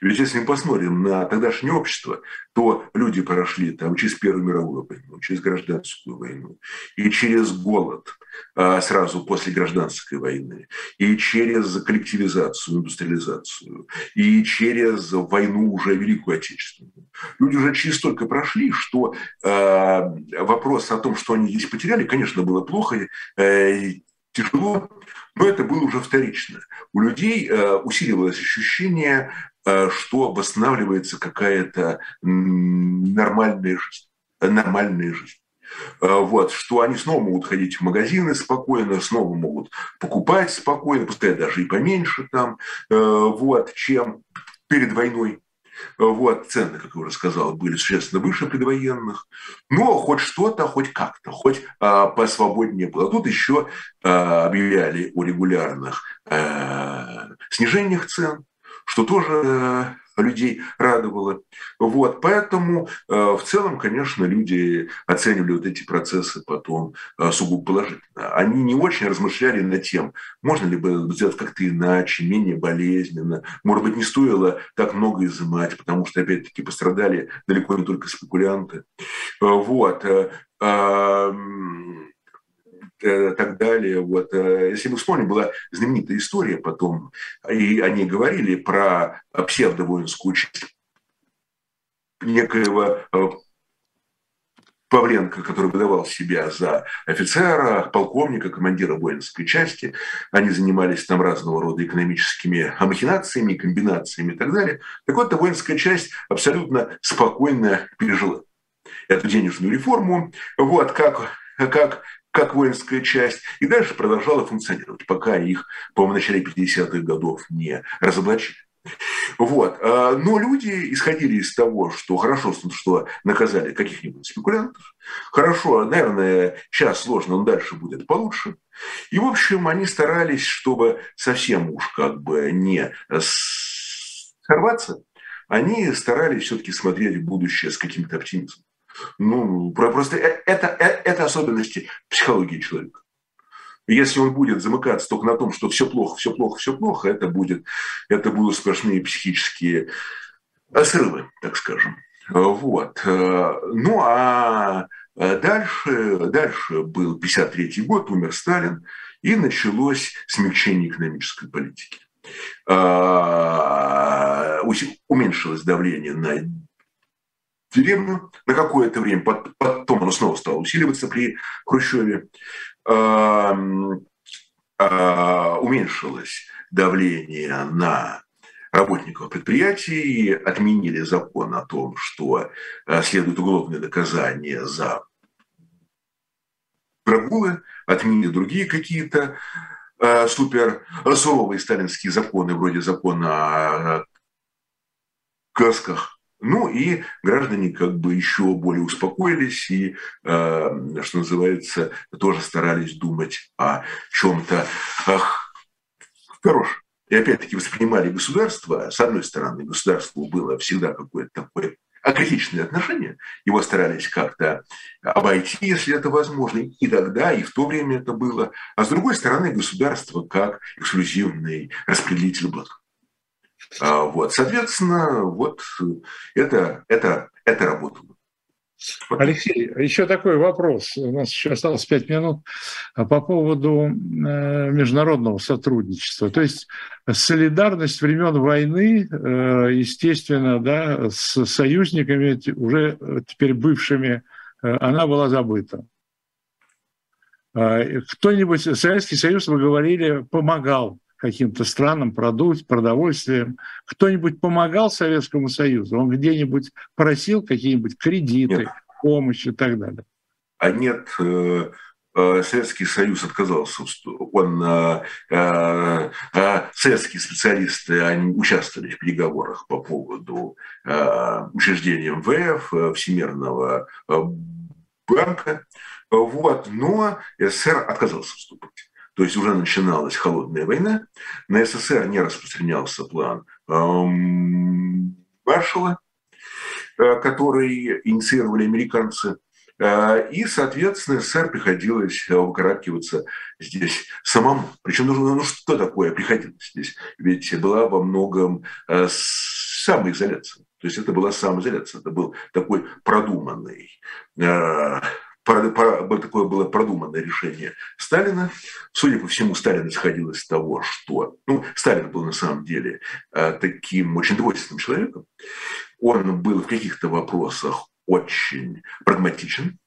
Ведь если мы посмотрим на тогдашнее общество, то люди прошли там через Первую мировую войну, через гражданскую войну, и через голод а, сразу после гражданской войны, и через коллективизацию, индустриализацию, и через войну уже Великую Отечественную. Люди уже через столько прошли, что э, вопрос о том, что они здесь потеряли, конечно, было плохо, э, тяжело, но это было уже вторично. У людей э, усиливалось ощущение, что восстанавливается какая-то нормальная жизнь. Нормальная жизнь. Э, вот, что они снова могут ходить в магазины спокойно, снова могут покупать спокойно, пускай даже и поменьше там, э, вот, чем перед войной. Вот, цены, как я уже сказал, были существенно выше предвоенных. Но хоть что-то, хоть как-то, хоть а, посвободнее было. Тут еще а, объявляли о регулярных а, снижениях цен, что тоже людей радовало. Вот, поэтому э, в целом, конечно, люди оценивали вот эти процессы потом э, сугубо положительно. Они не очень размышляли над тем, можно ли бы сделать как-то иначе, менее болезненно. Может быть, не стоило так много изымать, потому что, опять-таки, пострадали далеко не только спекулянты. Э, вот. Э, так далее. Вот. Э, если мы вспомним, была знаменитая история потом, и они говорили про псевдовоинскую часть некоего э, Павленко, который выдавал себя за офицера, полковника, командира воинской части. Они занимались там разного рода экономическими махинациями, комбинациями и так далее. Так вот, эта воинская часть абсолютно спокойно пережила эту денежную реформу. Вот как, как как воинская часть, и дальше продолжала функционировать, пока их, по-моему, в начале 50-х годов не разоблачили. Вот. А, но люди исходили из того, что хорошо, что наказали каких-нибудь спекулянтов, хорошо, наверное, сейчас сложно, но дальше будет получше. И, в общем, они старались, чтобы совсем уж как бы не сорваться, они старались все-таки смотреть в будущее с каким-то оптимизмом. Ну, просто э, это, это, это особенности психологии человека. Если он будет замыкаться только на том, что все плохо, все плохо, все плохо, это, будет, это будут сплошные психические срывы, так скажем. Вот. Ну, а дальше, дальше был 53 год, умер Сталин, и началось смягчение экономической политики. Уменьшилось давление на деревню на какое-то время, потом оно снова стало усиливаться при Хрущеве, уменьшилось давление на работников предприятий, отменили закон о том, что э, следует уголовное наказание за прогулы, отменили другие какие-то э, супер суровые сталинские законы, вроде закона о касках, ну и граждане как бы еще более успокоились и, э, что называется, тоже старались думать о чем-то хорошем. И опять-таки воспринимали государство, с одной стороны, государству было всегда какое-то такое акритичное отношение, его старались как-то обойти, если это возможно, и тогда, и в то время это было. А с другой стороны, государство как эксклюзивный распределитель блага. А, вот, соответственно, вот это, это, это работало. Алексей, еще такой вопрос. У нас еще осталось пять минут по поводу э, международного сотрудничества. То есть солидарность времен войны, э, естественно, да, с союзниками, уже теперь бывшими, э, она была забыта. А, кто-нибудь, Советский Союз, вы говорили, помогал каким-то странам, продовольствием. Кто-нибудь помогал Советскому Союзу? Он где-нибудь просил какие-нибудь кредиты, нет. помощь и так далее? А нет, э, э, Советский Союз отказался. Он, э, советские специалисты они участвовали в переговорах по поводу учреждения МВФ, Всемирного банка. Вот, но СССР отказался вступать то есть уже начиналась холодная война, на СССР не распространялся план Маршала, э, который инициировали американцы, э, и, соответственно, СССР приходилось выкарабкиваться здесь самому. Причем, ну, ну что такое приходилось здесь? Ведь была во многом э, самоизоляция. То есть это была самоизоляция, это был такой продуманный такое было продуманное решение Сталина. Судя по всему, Сталин исходил из того, что... Ну, Сталин был на самом деле э, таким очень двойственным человеком. Он был в каких-то вопросах очень прагматичен,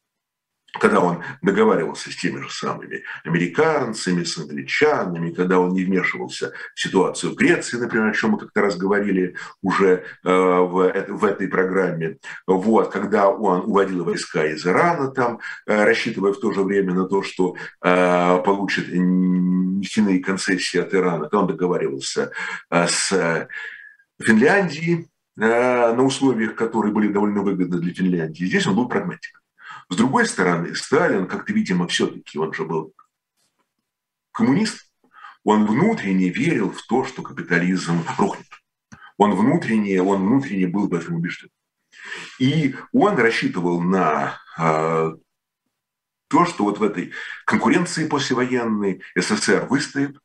когда он договаривался с теми же самыми американцами, с англичанами, когда он не вмешивался в ситуацию в Греции, например, о чем мы как-то раз говорили уже э, в, в этой программе, вот, когда он уводил войска из Ирана, там, э, рассчитывая в то же время на то, что э, получит нефтяные концессии от Ирана, когда он договаривался с Финляндией, на условиях, которые были довольно выгодны для Финляндии. Здесь он был прагматик. С другой стороны, Сталин, как-то, видимо, все-таки, он же был коммунист, он внутренне верил в то, что капитализм рухнет. Он внутренне, он внутренне был в этом убежден. И он рассчитывал на э, то, что вот в этой конкуренции послевоенной СССР выстоит,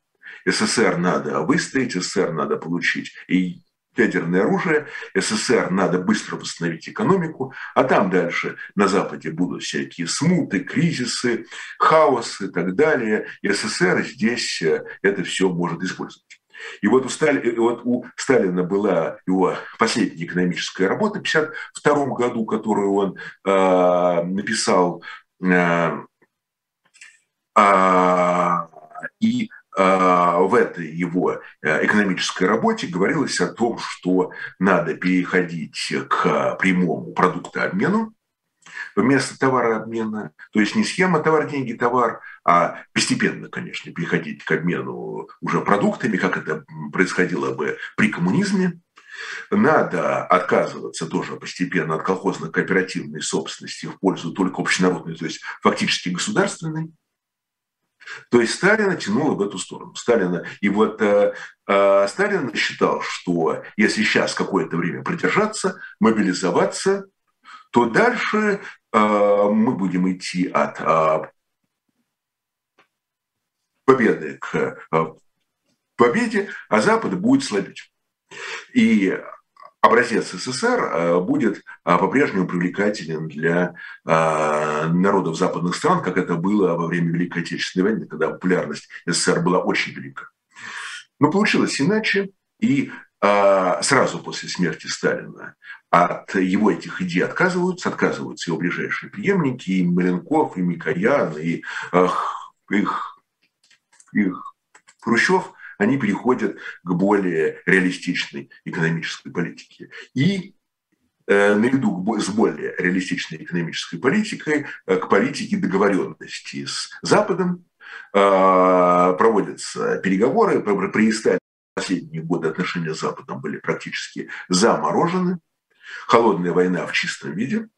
СССР надо выстоять, СССР надо получить и ядерное оружие, СССР надо быстро восстановить экономику, а там дальше на Западе будут всякие смуты, кризисы, хаос и так далее. И СССР здесь э, это все может использовать. И вот у, Стали, вот у Сталина была его последняя экономическая работа в 1952 году, которую он э, написал. Э, э, и в этой его э, экономической работе говорилось о том, что надо переходить к прямому продуктообмену вместо товарообмена. То есть не схема товар, деньги, товар, а постепенно, конечно, переходить к обмену уже продуктами, как это происходило бы при коммунизме. Надо отказываться тоже постепенно от колхозно-кооперативной собственности в пользу только общенародной, то есть фактически государственной. То есть Сталина тянуло в эту сторону. Сталина. И вот э, э, Сталин считал, что если сейчас какое-то время продержаться, мобилизоваться, то дальше э, мы будем идти от э, победы к э, победе, а Запад будет слабеть. И образец СССР э, будет э, по-прежнему привлекателен для э, народов западных стран, как это было во время Великой Отечественной войны, когда популярность СССР была очень велика. Но получилось иначе, и сразу после смерти Сталина от его этих идей отказываются, отказываются его ближайшие преемники, и Маленков, и Микоян, и их, их Хрущев – они переходят к более реалистичной экономической политике. И э, наряду с более реалистичной экономической политикой э, к политике договоренности с Западом э, проводятся переговоры. При Сталине последние годы отношения с Западом были практически заморожены. Холодная война в чистом виде.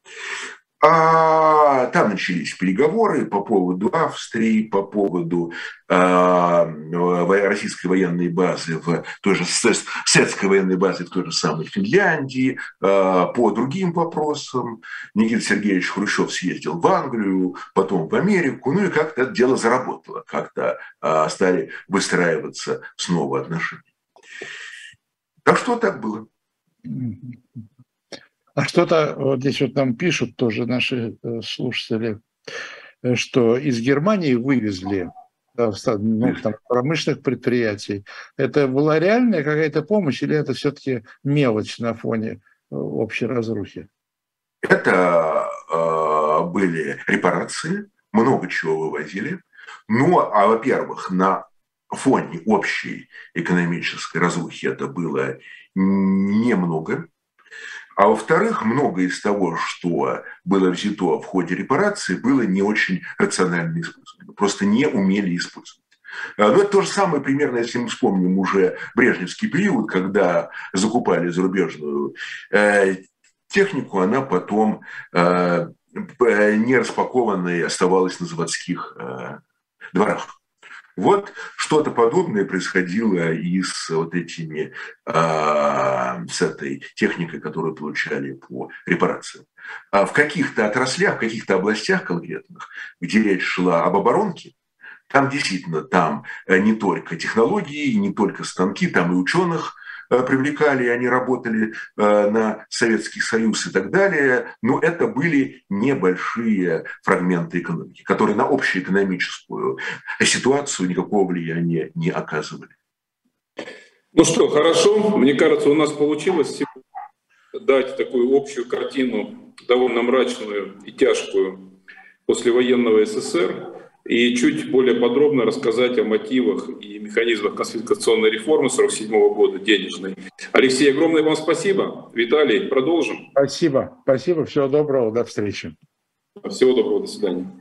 А там начались переговоры по поводу Австрии, по поводу а, российской военной базы в той же советской военной базы в той же самой Финляндии, а, по другим вопросам. Никита Сергеевич Хрущев съездил в Англию, потом в Америку, ну и как-то это дело заработало, как-то а, стали выстраиваться снова отношения. Так что так было. А что-то вот здесь вот нам пишут тоже наши э, слушатели, э, что из Германии вывезли да, ну, там, промышленных предприятий. Это была реальная какая-то помощь или это все-таки мелочь на фоне э, общей разрухи? Это э, были репарации, много чего вывозили. Ну, а во-первых, на фоне общей экономической разрухи это было немного. А во-вторых, многое из того, что было взято в ходе репарации, было не очень рационально использовано. Просто не умели использовать. А, Но ну, это то же самое примерно, если мы вспомним уже брежневский период, когда закупали зарубежную э, технику, она потом э, не распакованной оставалась на заводских э, дворах. Вот что-то подобное происходило и с вот этими, а, с этой техникой, которую получали по репарациям. А в каких-то отраслях, в каких-то областях конкретных, где речь шла об оборонке, там действительно, там э, не только технологии, не только станки, там и ученых привлекали, они работали на Советский Союз и так далее, но это были небольшие фрагменты экономики, которые на общеэкономическую ситуацию никакого влияния не оказывали. Ну что, хорошо. Мне кажется, у нас получилось дать такую общую картину, довольно мрачную и тяжкую послевоенного СССР, и чуть более подробно рассказать о мотивах и механизмах конфискационной реформы 1947 года, денежной. Алексей, огромное вам спасибо. Виталий, продолжим. Спасибо. Спасибо. Всего доброго. До встречи. Всего доброго. До свидания.